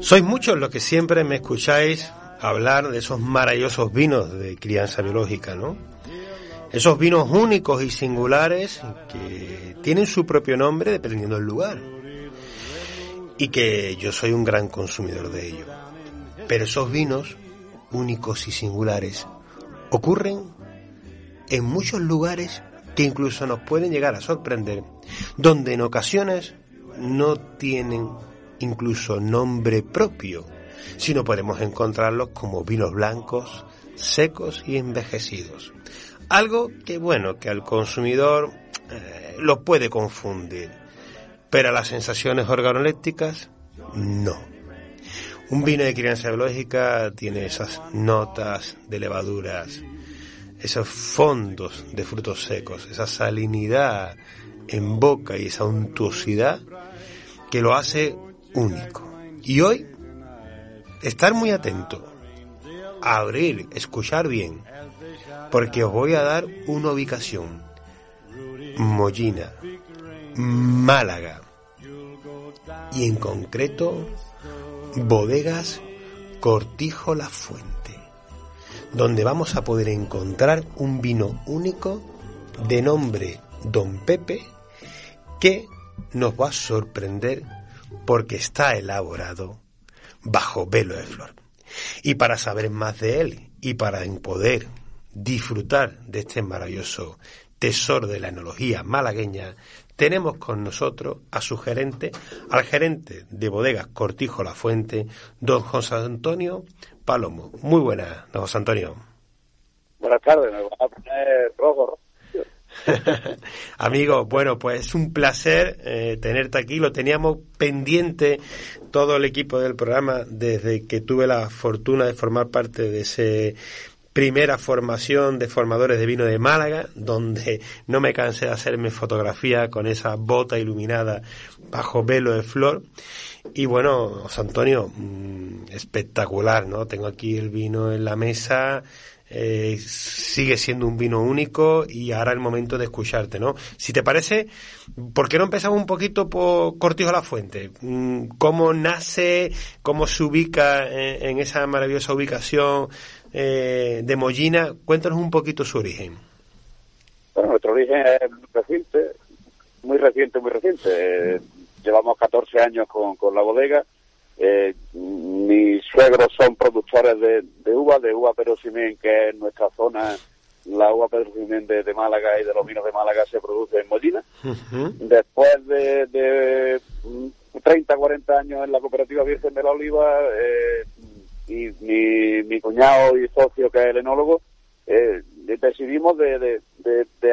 Sois muchos los que siempre me escucháis hablar de esos maravillosos vinos de crianza biológica, ¿no? Esos vinos únicos y singulares que tienen su propio nombre dependiendo del lugar. Y que yo soy un gran consumidor de ello. Pero esos vinos únicos y singulares ocurren en muchos lugares que incluso nos pueden llegar a sorprender, donde en ocasiones no tienen incluso nombre propio, sino podemos encontrarlos como vinos blancos, secos y envejecidos. Algo que, bueno, que al consumidor eh, lo puede confundir, pero a las sensaciones organolépticas, no. Un vino de crianza biológica tiene esas notas de levaduras, esos fondos de frutos secos, esa salinidad en boca y esa untuosidad que lo hace único. Y hoy, estar muy atento, abrir, escuchar bien, porque os voy a dar una ubicación. Mollina, Málaga y en concreto Bodegas Cortijo La Fuente, donde vamos a poder encontrar un vino único de nombre Don Pepe que nos va a sorprender porque está elaborado bajo velo de flor. Y para saber más de él y para poder disfrutar de este maravilloso tesoro de la enología malagueña, tenemos con nosotros a su gerente, al gerente de bodegas Cortijo La Fuente, don José Antonio Palomo. Muy buenas, don José Antonio. Buenas tardes, me a poner rojo, Amigo, bueno, pues es un placer eh, tenerte aquí. Lo teníamos pendiente todo el equipo del programa desde que tuve la fortuna de formar parte de ese primera formación de formadores de vino de Málaga, donde no me cansé de hacerme fotografía con esa bota iluminada bajo velo de flor. Y bueno, José Antonio, mm, espectacular, ¿no? Tengo aquí el vino en la mesa, eh, sigue siendo un vino único y ahora el momento de escucharte, ¿no? Si te parece, ¿por qué no empezamos un poquito por Cortijo la Fuente? Mm, ¿Cómo nace, cómo se ubica en, esa maravillosa ubicación eh, de Mollina? Cuéntanos un poquito su origen. Bueno, nuestro origen es reciente, muy reciente, muy reciente. llevamos 14 años con, con la bodega eh, mis suegros son productores de, uva, de uva Perocimén, que es nuestra zona, la uva Perocimén de, de Málaga y de los vinos de Málaga se produce en Molina. Después de, 30, 40 años en la cooperativa Virgen de la Oliva, eh, y mi, cuñado y socio, que es el enólogo, eh, decidimos de,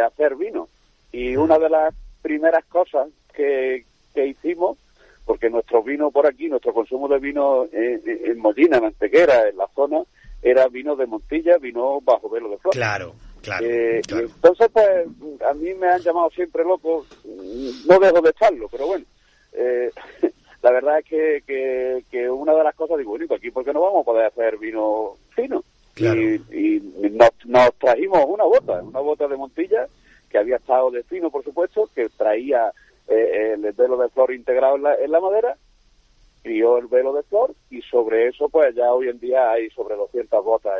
hacer vino. Y una de las primeras cosas que, que hicimos porque nuestro vino por aquí, nuestro consumo de vino en, en Molina, en Antequera, en la zona, era vino de Montilla, vino bajo velo de flor. Claro, claro, eh, Entonces, pues, a mí me han llamado siempre loco, no dejo de estarlo, pero bueno, eh, la verdad es que, que, una de las cosas, digo, bueno, aquí, ¿por qué no vamos a poder hacer vino fino? Y, nos, nos, trajimos una bota, una bota de Montilla, que había estado de fino, por supuesto, que traía eh, el velo de flor integrado en la, en la madera, crió el velo de flor y sobre eso pues ya hoy en día hay sobre 200 botas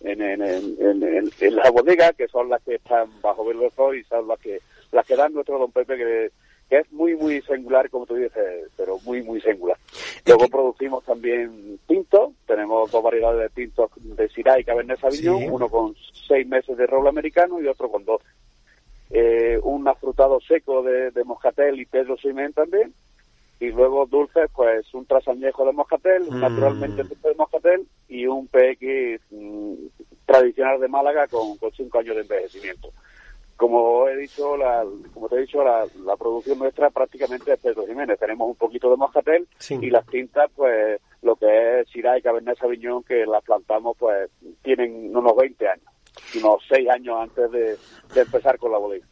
en, en, en, en, la bodega que son las que están bajo velo de flor y son las que las que dan nuestro don Pepe que, que es muy muy singular como tú dices pero muy muy singular. Luego producimos también tintos tenemos dos variedades de tintos de Syrah y Cabernet Sauvignon uno con seis meses de roble americano y otro con dos eh, un afrutado seco de, moscatel y Pedro Simen también, y luego dulces, pues un trasañejo de moscatel, mm. naturalmente de moscatel, y un PX mm, tradicional de Málaga con, con cinco años de envejecimiento. Como he dicho, la, como te he dicho, la, la producción nuestra prácticamente es Pedro Jiménez. Tenemos un poquito de moscatel y las tintas, pues lo que es Syrah y Cabernet Sauvignon, que las plantamos, pues tienen unos 20 años unos seis años antes de, empezar con la bodega.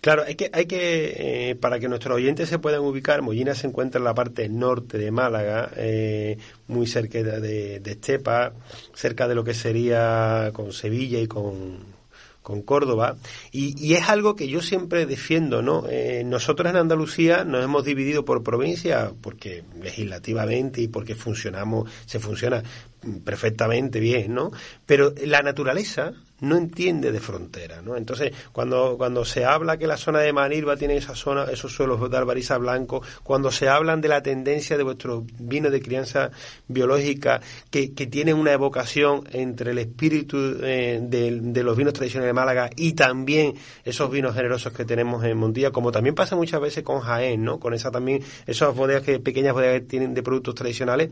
Claro, hay que, hay que eh, para que nuestros oyentes se puedan ubicar, Mollina se encuentra en la parte norte de Málaga, eh, muy cerca de, de, Estepa, cerca de lo que sería con Sevilla y con, con Córdoba, y, es algo que yo siempre defiendo, ¿no? Eh, nosotros en Andalucía nos hemos dividido por provincia, porque legislativamente y porque funcionamos, se funciona perfectamente bien, ¿no? Pero la naturaleza no entiende de frontera, ¿no? Entonces, cuando, cuando se habla que la zona de Manilva tiene esa zona, esos suelos de albariza blanco, cuando se hablan de la tendencia de vuestros vinos de crianza biológica, que, que tienen una evocación entre el espíritu eh, de, los vinos tradicionales de Málaga y también esos vinos generosos que tenemos en Montilla, como también pasa muchas veces con Jaén, ¿no? Con esa también, esas bodegas que, pequeñas bodegas que tienen de productos tradicionales,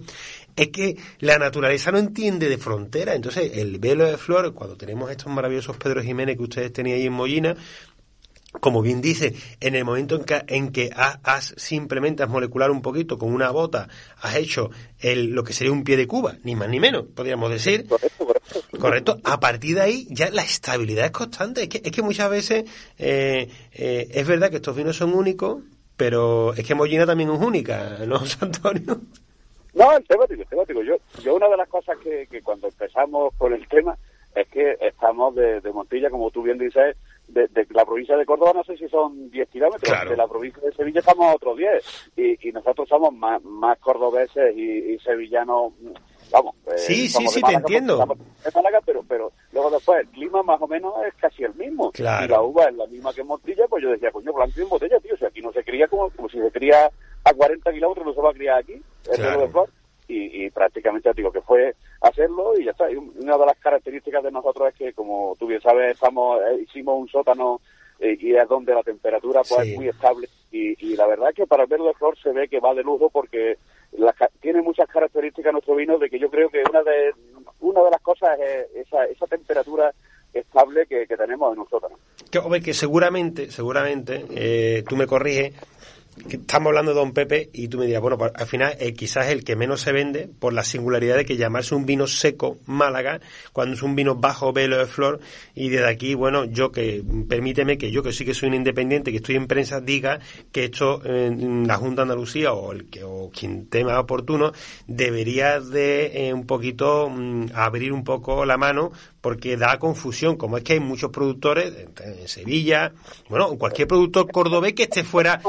es que la naturaleza no entiende de frontera. Entonces, el velo de flor, cuando tenemos estos maravillosos Pedro Jiménez que ustedes tenían ahí en Mollina, como bien dice, en el momento en que, en que has, simplemente has molecular un poquito con una bota, has hecho el, lo que sería un pie de cuba, ni más ni menos, podríamos decir. Correcto, A partir de ahí ya la estabilidad es constante. Es que, es que muchas veces eh, eh, es verdad que estos vinos son únicos, pero es que Mollina también es única, ¿no, Antonio? No, el temático, el temático. Yo, yo una de las cosas que, que cuando empezamos con el tema es que estamos de, Montilla, como tú bien dices, de, la provincia de Córdoba no sé si son 10 kilómetros, de la provincia de Sevilla estamos a otros 10 y, nosotros somos más, más cordobeses y, sevillanos, vamos. Eh, sí, sí, sí, te entiendo. pero, pero luego después el clima más o menos es casi el mismo. Y la uva es la misma que en Montilla, pues yo decía, coño, blanco en botella, tío, o sea, aquí no se cría como, como si se cría a 40 kilómetros, no se va a criar aquí, el de flor y, prácticamente digo que fue hacerlo y ya está. Y una de las características de nosotros es que, como tú bien sabes, estamos eh, hicimos un sótano eh, y es donde la temperatura pues es muy estable y, la verdad es que para verde de flor se ve que va de lujo porque tiene muchas características nuestro vino de que yo creo que una de una de las cosas es esa, esa temperatura estable que, tenemos en un sótano. Que, que seguramente, seguramente, eh, tú me corriges, estamos hablando de Don Pepe y tú me dirás, bueno, pues, al final eh, quizás el que menos se vende por la singularidad de que llamarse un vino seco Málaga cuando es un vino bajo velo de flor y desde aquí, bueno, yo que, permíteme que yo que sí que soy un independiente, que estoy en prensa, diga que esto en la Junta de Andalucía o el que o quien tema oportuno debería de eh, un poquito mm, abrir un poco la mano porque da confusión, como es que hay muchos productores en, Sevilla, bueno, cualquier productor cordobés que esté fuera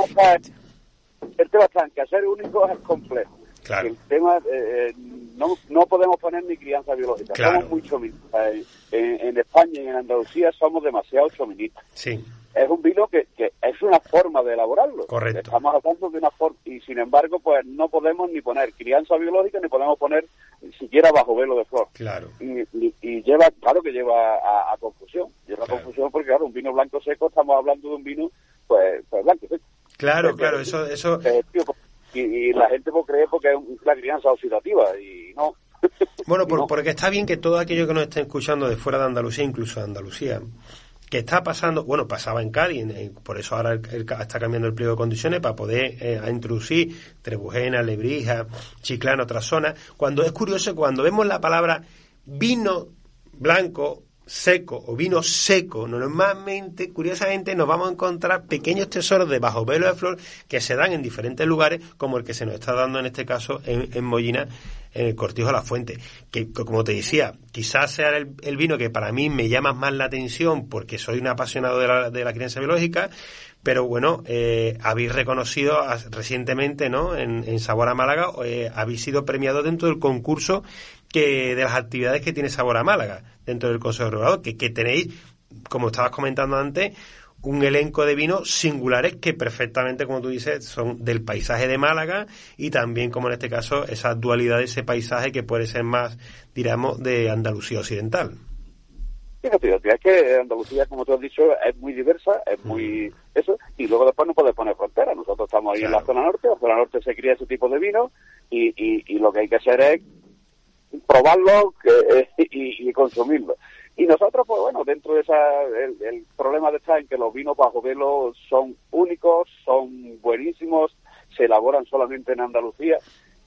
el tema está en que hacer único es complejo. El tema, eh, no, no podemos poner ni crianza biológica. Somos muy choministas. En, España y en Andalucía somos demasiado choministas. Sí. Es un vino que, que, es una forma de elaborarlo. Correcto. Estamos hablando de una forma, y sin embargo, pues no podemos ni poner crianza biológica ni podemos poner siquiera bajo velo de flor. Claro. Y, y, lleva, claro que lleva a, confusión. Lleva a confusión porque, claro, un vino blanco seco, estamos hablando de un vino, pues, pues blanco seco. Claro, claro, eso... eso... Y, la gente puede creer porque es una crianza oxidativa y no. Bueno, porque está bien que todo aquello que nos estén escuchando de fuera de Andalucía, incluso de Andalucía, que está pasando, bueno, pasaba en Cádiz, por eso ahora está cambiando el pliego de condiciones para poder eh, introducir Trebujena, Lebrija, Chiclana, otras zonas. Cuando es curioso, cuando vemos la palabra vino blanco seco o vino seco, normalmente, curiosamente, nos vamos a encontrar pequeños tesoros de bajo velo de flor que se dan en diferentes lugares, como el que se nos está dando en este caso en, en Mollina, en el Cortijo de la Fuente. Que, como te decía, quizás sea el, vino que para mí me llama más la atención porque soy un apasionado de la, de la crianza biológica, pero bueno, eh, habéis reconocido recientemente, ¿no? En, en Sabor a Málaga, eh, habéis sido premiado dentro del concurso que de las actividades que tiene Sabor a Málaga dentro del Consejo Regulador, que, que tenéis, como estabas comentando antes, un elenco de vinos singulares que perfectamente, como tú dices, son del paisaje de Málaga y también, como en este caso, esa dualidad de ese paisaje que puede ser más, diríamos, de Andalucía Occidental. Fíjate, es que Andalucía, como tú has dicho, es muy diversa, es muy mm. eso, y luego después no puedes poner frontera. Nosotros estamos ahí en la zona norte, en la zona norte se cría ese tipo de vino y, y, y lo que hay que hacer es probarlo que, y, y, consumirlo. Y nosotros, pues bueno, dentro de esa, el, problema de estar en que los vinos bajo velo son únicos, son buenísimos, se elaboran solamente en Andalucía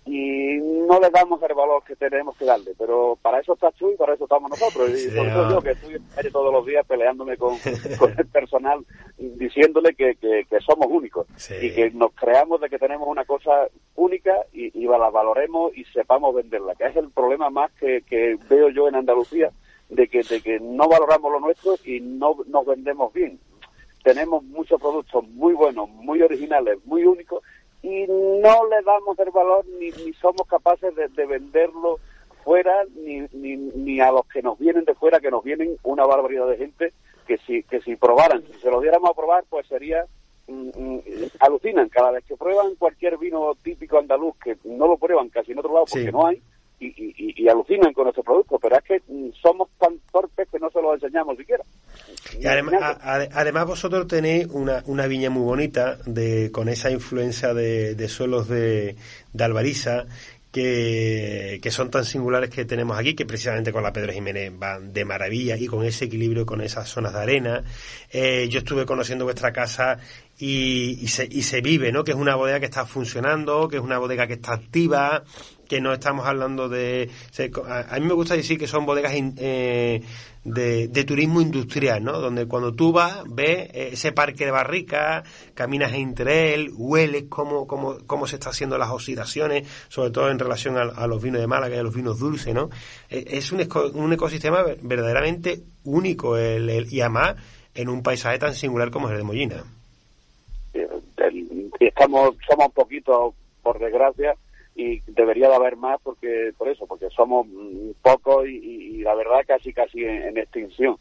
y no le damos el valor que tenemos que darle, pero para eso está tú y para eso estamos nosotros. Y por eso yo que estoy todos los días peleándome con, el personal, diciéndole que, que, somos únicos y que nos creamos de que tenemos una cosa única y, y la valoremos y sepamos venderla, que es el problema más que, que veo yo en Andalucía, de que, de que no valoramos lo nuestro y no nos vendemos bien. Tenemos muchos productos muy buenos, muy originales, muy únicos y no le damos el valor ni, ni somos capaces de, de venderlo fuera ni, ni, ni a los que nos vienen de fuera, que nos vienen una barbaridad de gente que si, que si probaran, si se lo diéramos a probar, pues sería mm, mm, alucinan cada vez que prueban cualquier vino típico andaluz que no lo prueban casi en otro lado porque no hay y, y, alucinan con nuestro producto, pero es que mm, somos tan torpes que no se lo enseñamos siquiera. Y además, además vosotros tenéis una, una viña muy bonita de con esa influencia de, de suelos de, de Albariza que, que, son tan singulares que tenemos aquí, que precisamente con la Pedro Jiménez van de maravilla y con ese equilibrio con esas zonas de arena. Eh, yo estuve conociendo vuestra casa y, se, y se vive, ¿no? Que es una bodega que está funcionando, que es una bodega que está activa, que no estamos hablando de... A mí me gusta decir que son bodegas eh, de, turismo industrial, ¿no? Donde cuando tú vas, ves ese parque de barricas, caminas entre él, hueles cómo, cómo, cómo se está haciendo las oxidaciones, sobre todo en relación a, los vinos de Málaga y a los vinos dulces, ¿no? E, es un, un ecosistema verdaderamente único el, y además en un paisaje tan singular como el de Mollina. Eh, estamos, somos un poquito, por desgracia, y debería de haber más porque por eso porque somos pocos y, la verdad casi casi en, extinción.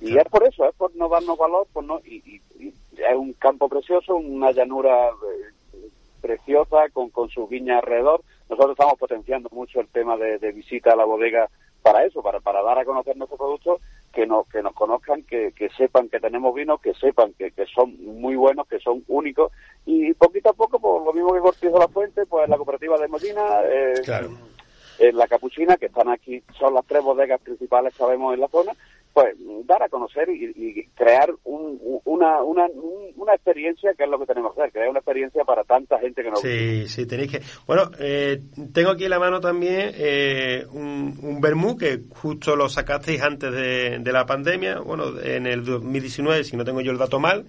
Y es por eso es por no darnos valor pues no y, es un campo precioso una llanura eh, preciosa con con sus viñas alrededor. Nosotros estamos potenciando mucho el tema de, de visita a la bodega para eso para para dar a conocer nuestros productos que nos, que nos conozcan, que, que sepan que tenemos vino, que sepan que, que son muy buenos, que son únicos. Y poquito a poco, pues lo mismo que Cortizo La Fuente, pues la cooperativa de Molina, eh, la Capuchina, que están aquí, son las tres bodegas principales que sabemos en la zona, pues dar a conocer y, crear una, una, una, experiencia que es lo que tenemos que hacer, crear una experiencia para tanta gente que nos Sí, sí, tenéis que... Bueno, eh, tengo aquí en la mano también eh, un, un vermú que justo lo sacasteis antes de, de, la pandemia, bueno, en el 2019, si no tengo yo el dato mal,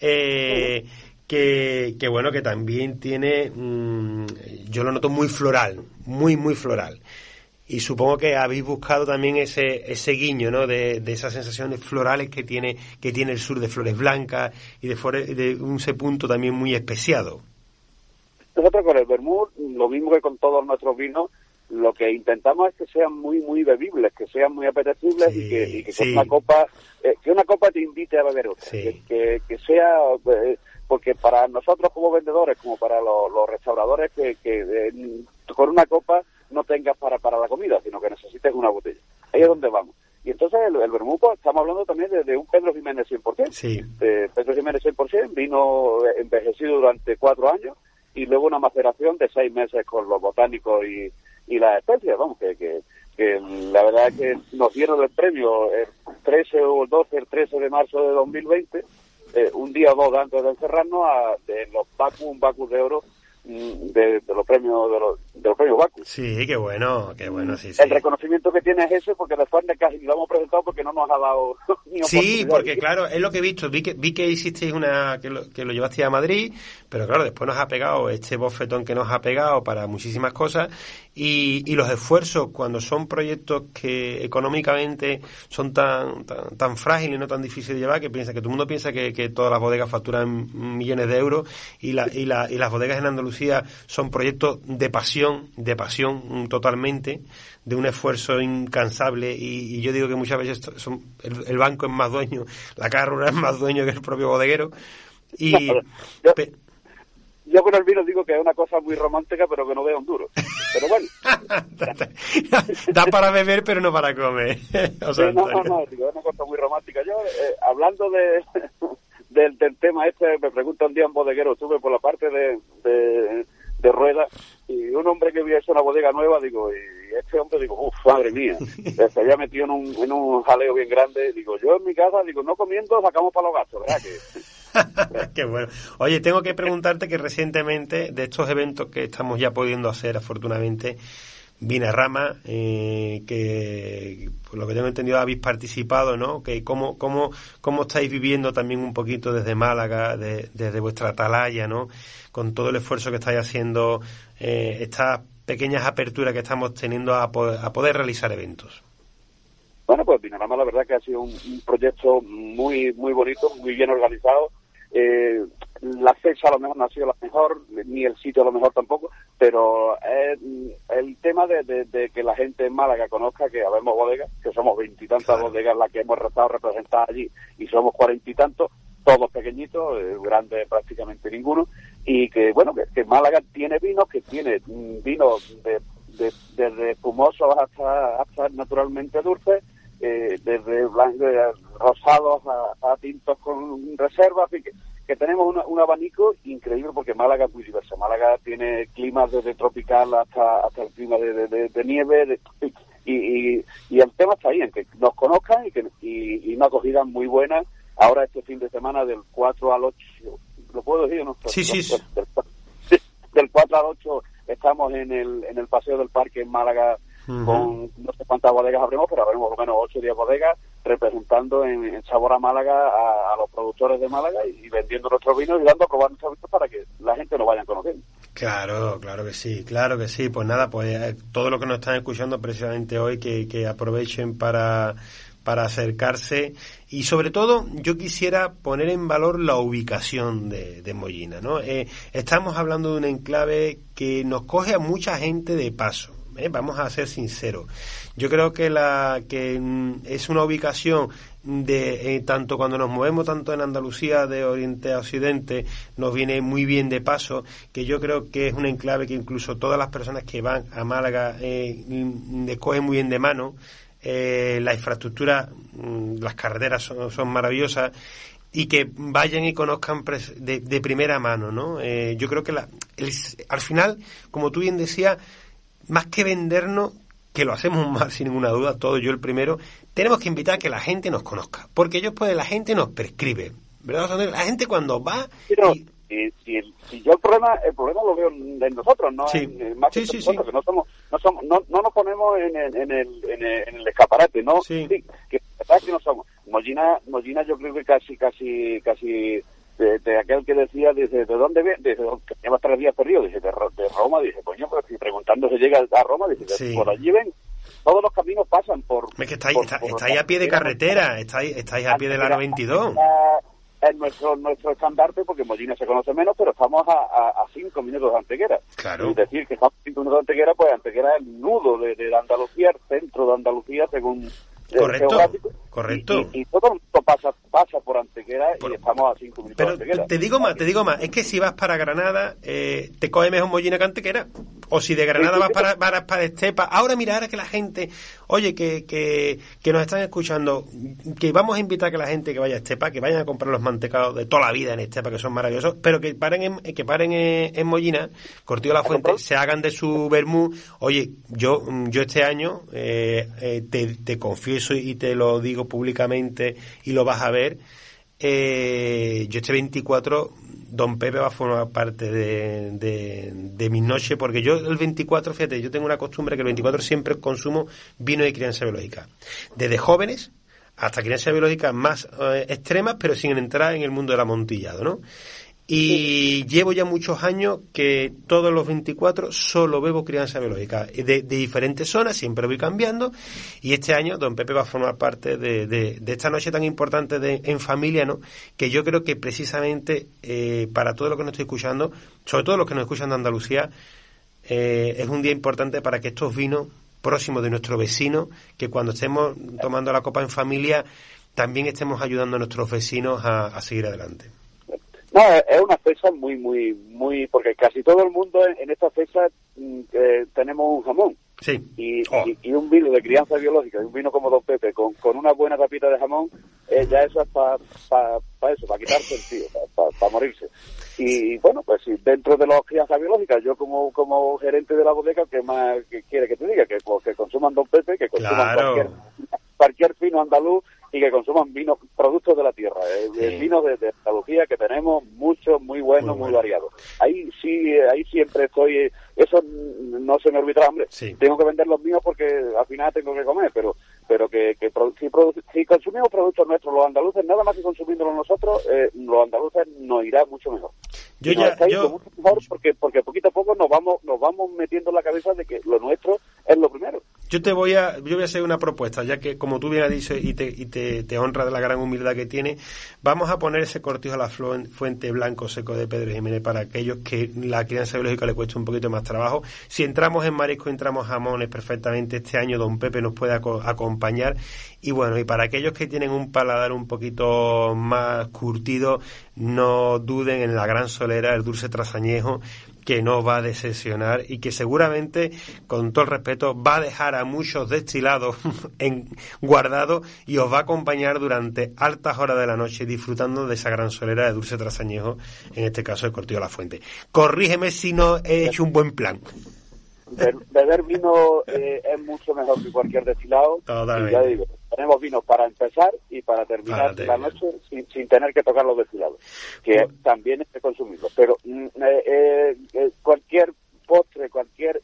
eh, que, que, bueno, que también tiene, mm, yo lo noto muy floral, muy, muy floral y supongo que habéis buscado también ese, ese guiño ¿no? de, de esas sensaciones florales que tiene, que tiene el sur de flores blancas y de, de un ese punto también muy especiado. Nosotros con el vermut, lo mismo que con todos nuestros vinos, lo que intentamos es que sean muy muy bebibles, que sean muy apetecibles y que, y que una copa eh, que una copa te invite a beber otra, que, que, sea eh, porque para nosotros como vendedores, como para los, restauradores, que, que eh, con una copa no tengas para, para la comida, sino que necesites una botella. Ahí es donde vamos. Y entonces el, el estamos hablando también de, un Pedro Jiménez 100%. Sí. Pedro Jiménez 100%, vino envejecido durante cuatro años y luego una maceración de seis meses con los botánicos y, y las especies, vamos, que, que, la verdad es que nos dieron el premio el 13 o el 12, el 13 de marzo de 2020, eh, un día o dos antes de encerrarnos, a, de los Bacus, un Bacus de oro de, los premios de los, de los premios Bacus. Sí, qué bueno, qué bueno, sí, El reconocimiento que tiene es ese porque después de casi lo hemos presentado porque no nos ha dado ni Sí, porque claro, es lo que he visto, vi que vi que hicisteis una que lo, que lo llevaste a Madrid, pero claro, después nos ha pegado este bofetón que nos ha pegado para muchísimas cosas y, y los esfuerzos cuando son proyectos que económicamente son tan, tan, tan frágiles y no tan difíciles de llevar que piensa que todo el mundo piensa que, que todas las bodegas facturan millones de euros y la, y, la, y las bodegas en Andalucía son proyectos de pasión, de pasión totalmente, de un esfuerzo incansable y, yo digo que muchas veces son, el, banco es más dueño, la carrera es más dueño que el propio bodeguero. Y, yo, con el vino digo que es una cosa muy romántica, pero que no veo un duro. Pero bueno. da para beber, pero no para comer. no, no, no, digo, es una cosa muy romántica. Yo, eh, hablando de, del, del, tema este, me pregunta un día un bodeguero, estuve por la parte de, de, rueda y un hombre que había hecho una bodega nueva, digo, y este hombre, digo, uff, madre mía, se había metido en un, en un jaleo bien grande, digo, yo en mi casa, digo, no comiendo, sacamos para los gastos, ¿verdad? Que... Qué bueno. Oye, tengo que preguntarte que recientemente, de estos eventos que estamos ya pudiendo hacer, afortunadamente, Vina Rama, eh, que por lo que tengo entendido habéis participado, ¿no? Que cómo, cómo, cómo estáis viviendo también un poquito desde Málaga, desde vuestra atalaya, ¿no? Con todo el esfuerzo que estáis haciendo, eh, estas pequeñas aperturas que estamos teniendo a poder, realizar eventos. Bueno, pues Vinarama la verdad que ha sido un, proyecto muy muy bonito, muy bien organizado. Eh, la fecha a lo mejor no ha sido la mejor, ni el sitio a lo mejor tampoco, pero el tema de, que la gente en Málaga conozca que habemos bodegas, que somos veintitantas bodegas las que hemos estado representadas allí y somos cuarenta y tantos, todos pequeñitos, eh, grandes prácticamente ninguno, y que bueno, que, Málaga tiene vinos, que tiene mm, vinos de, desde espumosos hasta, hasta naturalmente dulces, eh, desde rosados a, tintos con reservas, y que, que tenemos un abanico increíble porque Málaga es muy diverso. Málaga tiene climas desde tropical hasta, hasta el clima de, nieve, y, y, el tema está ahí, en que nos conozcan y, que, y, una acogida muy buena ahora este fin de semana del 4 al 8, ¿lo puedo decir? No? Sí, sí. Del, 4 al 8 estamos en el, en el Paseo del Parque en Málaga con no sé cuántas bodegas habremos, pero habremos por lo menos 8 o 10 bodegas representando en, Sabor a Málaga a, los productores de Málaga y, vendiendo nuestros vinos y dando a probar nuestros vinos para que la gente nos vaya conociendo. Claro, claro que sí, claro que sí. Pues nada, pues eh, todo lo que nos están escuchando precisamente hoy, que, que aprovechen para para acercarse y sobre todo yo quisiera poner en valor la ubicación de, de Mollina. ¿no? Eh, estamos hablando de un enclave que nos coge a mucha gente de paso. ¿Eh? Vamos a ser sinceros. Yo creo que la que mm, es una ubicación de eh, tanto cuando nos movemos tanto en Andalucía de oriente a occidente nos viene muy bien de paso que yo creo que es un enclave que incluso todas las personas que van a Málaga eh, muy bien de mano eh, la infraestructura, mm, las carreteras son, maravillosas y que vayan y conozcan de, primera mano, ¿no? Yo creo que la, al final, como tú bien decías, más que vendernos, que lo hacemos mal sin ninguna duda, todo yo el primero, tenemos que invitar a que la gente nos conozca, porque ellos pues la gente nos prescribe, ¿verdad? La gente cuando va y, si, si, yo el problema el problema lo veo en nosotros no en, más que nosotros, no somos no somos no, no nos ponemos en, el, en, el, en, el, escaparate no sí. que que no somos Mollina Mollina yo creo que casi casi casi de, aquel que decía dice de dónde viene dice que lleva tres días perdido dice de, de Roma dice coño pero si preguntando se llega a Roma dice por allí ven todos los caminos pasan por es que estáis, está, a pie de carretera estáis estáis a pie de la 92 es nuestro nuestro estandarte porque Mollina se conoce menos, pero estamos a, a, cinco minutos de Antequera. Claro. Es decir, que estamos a cinco minutos de Antequera, pues Antequera es el nudo de, de Andalucía, el centro de Andalucía, según correcto, correcto. Y, todo esto pasa, pasa por Antequera y estamos a cinco minutos pero de Antequera. Te digo más, te digo más, es que si vas para Granada, eh, te coge mejor Mollina que Antequera. O si de Granada vas para, para, para, Estepa. Ahora mira, ahora que la gente, oye, que, que, que nos están escuchando, que vamos a invitar a que la gente que vaya a Estepa, que vayan a comprar los mantecados de toda la vida en Estepa, que son maravillosos, pero que paren en, que paren en, Mollina, Cortillo la Fuente, se hagan de su vermú. Oye, yo, yo este año eh, eh, te, te confieso y te lo digo públicamente y lo vas a ver. Eh, yo este 24, Don Pepe va a formar parte de, de, mis noches, porque yo el 24, fíjate, yo tengo una costumbre que el 24 siempre consumo vino de crianza biológica. Desde jóvenes hasta crianza biológica más eh, extremas, pero sin entrar en el mundo del amontillado, ¿no? Y llevo ya muchos años que todos los 24 solo bebo crianza biológica. De, diferentes zonas, siempre voy cambiando. Y este año Don Pepe va a formar parte de, de, esta noche tan importante de, en familia, ¿no? Que yo creo que precisamente eh, para todo lo que nos estoy escuchando, sobre todo los que nos escuchan de Andalucía, eh, es un día importante para que estos vinos próximos de nuestro vecino, que cuando estemos tomando la copa en familia, también estemos ayudando a nuestros vecinos a seguir adelante. No, es una fecha muy, muy, muy, porque casi todo el mundo en, esta fecha mm, eh, tenemos un jamón. Sí. Oh. Y, y, un vino de crianza biológica, un vino como Don Pepe, con, con una buena tapita de jamón, eh, ya eso es para pa, eso, para quitarse el tío, para morirse. Y bueno, pues sí, dentro de las crianzas biológicas, yo como, como gerente de la bodega, que más que quiere que te diga? Que, pues, que consuman Don Pepe, que consuman cualquier, cualquier vino andaluz y que consuman vinos, productos de la tierra, eh, vinos de, Andalucía que tenemos muchos, muy buenos, muy, variados. Ahí sí, ahí siempre estoy, eso no se me olvida, hombre, tengo que vender los míos porque al final tengo que comer, pero pero que, que si, si, consumimos productos nuestros, los andaluces, nada más que consumiéndolos nosotros, eh, los andaluces nos irá mucho mejor. Yo ya, yo... mucho mejor porque, porque poquito a poco nos vamos, nos vamos metiendo en la cabeza de que lo nuestro es lo primero. Yo te voy a, yo voy a hacer una propuesta, ya que como tú bien has dicho y te, y te, te honra de la gran humildad que tiene, vamos a poner ese cortijo a la fuente blanco seco de Pedro Jiménez para aquellos que la crianza biológica le cuesta un poquito más trabajo. Si entramos en marisco, entramos jamones perfectamente. Este año Don Pepe nos puede acompañar. Y bueno, y para aquellos que tienen un paladar un poquito más curtido, no duden en la gran solera, el dulce trasañejo, que no va a decepcionar y que seguramente, con todo el respeto, va a dejar a muchos destilados en, guardados y os va a acompañar durante altas horas de la noche disfrutando de esa gran solera de dulce trasañejo, en este caso de Cortillo La Fuente. Corrígeme si no he hecho un buen plan. Beber vino eh, es mucho mejor que cualquier destilado. ya digo, tenemos vino para empezar y para terminar la noche sin, tener que tocar los destilados, que también es consumirlo. Pero mm, eh, eh, cualquier postre, cualquier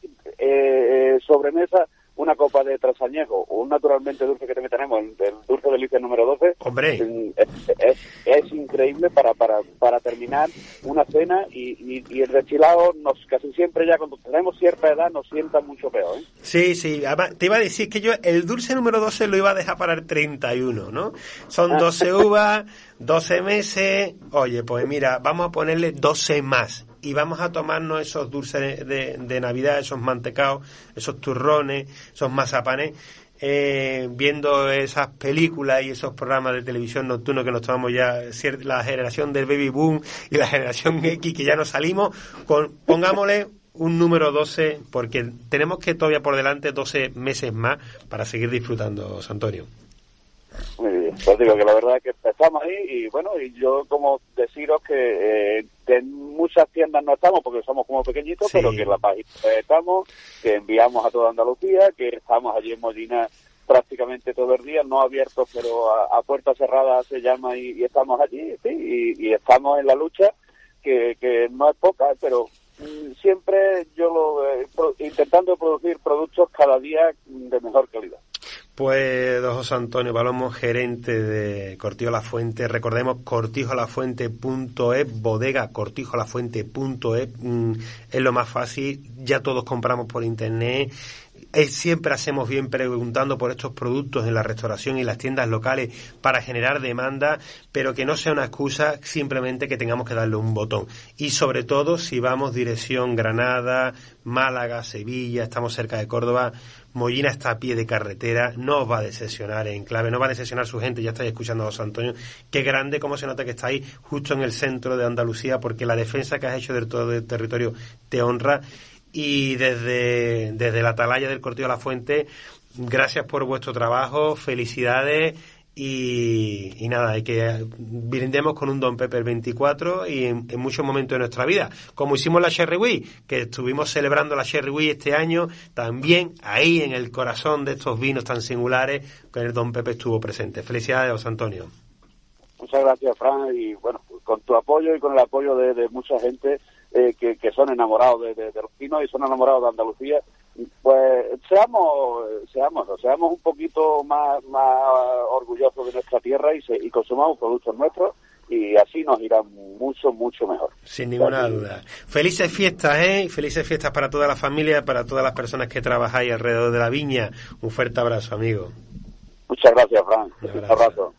sobremesa una copa de trasañejo o un naturalmente dulce que también tenemos, el, dulce delicia número 12, Hombre. Es, es, increíble para, para, para terminar una cena y, y, el destilado nos casi siempre ya cuando tenemos cierta edad nos sienta mucho peor. ¿eh? Sí, sí, te iba a decir que yo el dulce número 12 lo iba a dejar para el 31, ¿no? Son 12 ah. uvas, 12 meses, oye, pues mira, vamos a ponerle 12 más y vamos a tomarnos esos dulces de, Navidad, esos mantecaos, esos turrones, esos mazapanes, eh, viendo esas películas y esos programas de televisión nocturno que nos tomamos ya, la generación del baby boom y la generación X que ya nos salimos, con, pongámosle un número 12 porque tenemos que todavía por delante 12 meses más para seguir disfrutando, Santorio. Pues digo que la verdad es que estamos ahí y bueno, y yo como deciros que eh, en muchas tiendas no estamos porque somos como pequeñitos, pero que en la página estamos, que enviamos a toda Andalucía, que estamos allí en Molina prácticamente todo el día, no abiertos, pero a, puerta cerrada se llama y, estamos allí, sí, y, estamos en la lucha, que, que no es poca, pero mm, siempre yo lo, eh, intentando producir productos cada día de mejor calidad. Pues don José Antonio Palomo, gerente de Cortijo La Fuente. Recordemos cortijolafuente.es, bodega cortijolafuente.es, mm, es lo más fácil, ya todos compramos por internet. siempre hacemos bien preguntando por estos productos en la restauración y las tiendas locales para generar demanda, pero que no sea una excusa simplemente que tengamos que darle un botón. Y sobre todo si vamos dirección Granada, Málaga, Sevilla, estamos cerca de Córdoba, Mollina está a pie de carretera, no va a decepcionar en clave, no va a decepcionar su gente, ya estáis escuchando a José Antonio. Qué grande cómo se nota que está ahí justo en el centro de Andalucía, porque la defensa que has hecho de todo el territorio te honra. Y desde, desde la atalaya del Cortillo de la Fuente, gracias por vuestro trabajo, felicidades y, nada, hay que brindemos con un Don Pepper 24 y en, muchos momentos de nuestra vida, como hicimos la Sherry Week, que estuvimos celebrando la Sherry Week este año, también ahí en el corazón de estos vinos tan singulares, con el Don Pepe estuvo presente. Felicidades, José Antonio. Muchas gracias, Fran, y bueno, con tu apoyo y con el apoyo de, mucha gente eh, que, son enamorados de, de, los vinos y son enamorados de Andalucía, pues seamos, seamos, seamos un poquito más, más orgullosos de nuestra tierra y, y consumamos productos nuestros y así nos irá mucho, mucho mejor. Sin ninguna duda. Felices fiestas, ¿eh? Felices fiestas para toda la familia, para todas las personas que trabajáis alrededor de la viña. Un fuerte abrazo, amigo. Muchas gracias, Fran. Un abrazo.